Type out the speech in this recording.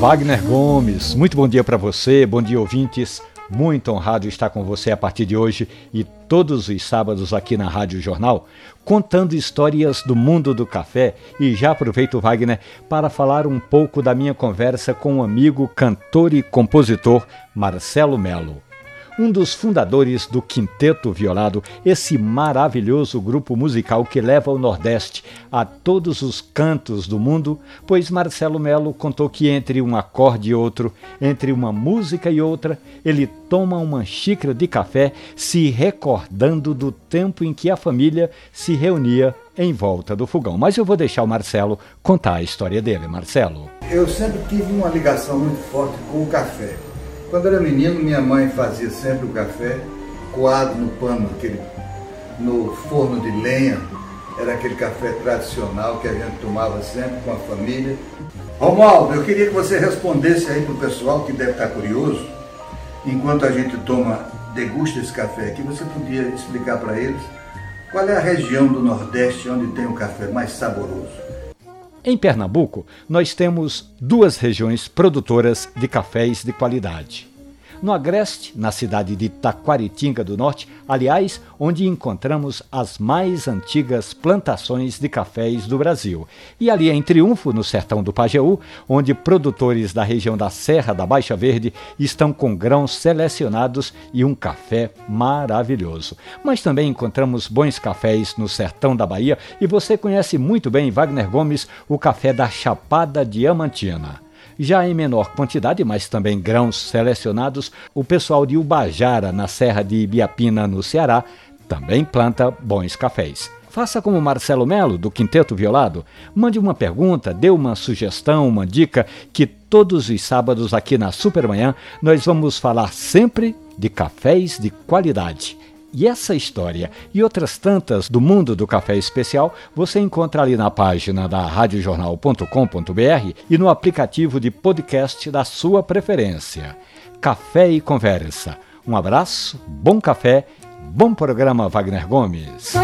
Wagner Gomes, muito bom dia para você, bom dia ouvintes. Muito honrado estar com você a partir de hoje e todos os sábados aqui na Rádio Jornal, contando histórias do mundo do café. E já aproveito, Wagner, para falar um pouco da minha conversa com o amigo cantor e compositor Marcelo Melo um dos fundadores do Quinteto Violado, esse maravilhoso grupo musical que leva o Nordeste a todos os cantos do mundo, pois Marcelo Melo contou que entre um acorde e outro, entre uma música e outra, ele toma uma xícara de café, se recordando do tempo em que a família se reunia em volta do fogão. Mas eu vou deixar o Marcelo contar a história dele. Marcelo. Eu sempre tive uma ligação muito forte com o café. Quando era menino, minha mãe fazia sempre o café coado no pano, aquele, no forno de lenha. Era aquele café tradicional que a gente tomava sempre com a família. Romualdo, eu queria que você respondesse aí para o pessoal que deve estar curioso, enquanto a gente toma, degusta esse café aqui, você podia explicar para eles qual é a região do Nordeste onde tem o café mais saboroso? Em Pernambuco, nós temos duas regiões produtoras de cafés de qualidade. No Agreste, na cidade de Taquaritinga do Norte, aliás, onde encontramos as mais antigas plantações de cafés do Brasil. E ali em Triunfo, no sertão do Pajeú, onde produtores da região da Serra da Baixa Verde estão com grãos selecionados e um café maravilhoso. Mas também encontramos bons cafés no sertão da Bahia e você conhece muito bem, Wagner Gomes, o café da Chapada Diamantina. Já em menor quantidade, mas também grãos selecionados, o pessoal de Ubajara, na Serra de Ibiapina, no Ceará, também planta bons cafés. Faça como Marcelo Melo, do Quinteto Violado. Mande uma pergunta, dê uma sugestão, uma dica, que todos os sábados aqui na Supermanhã nós vamos falar sempre de cafés de qualidade. E essa história e outras tantas do mundo do café especial você encontra ali na página da radiojornal.com.br e no aplicativo de podcast da sua preferência. Café e Conversa. Um abraço, bom café, bom programa Wagner Gomes.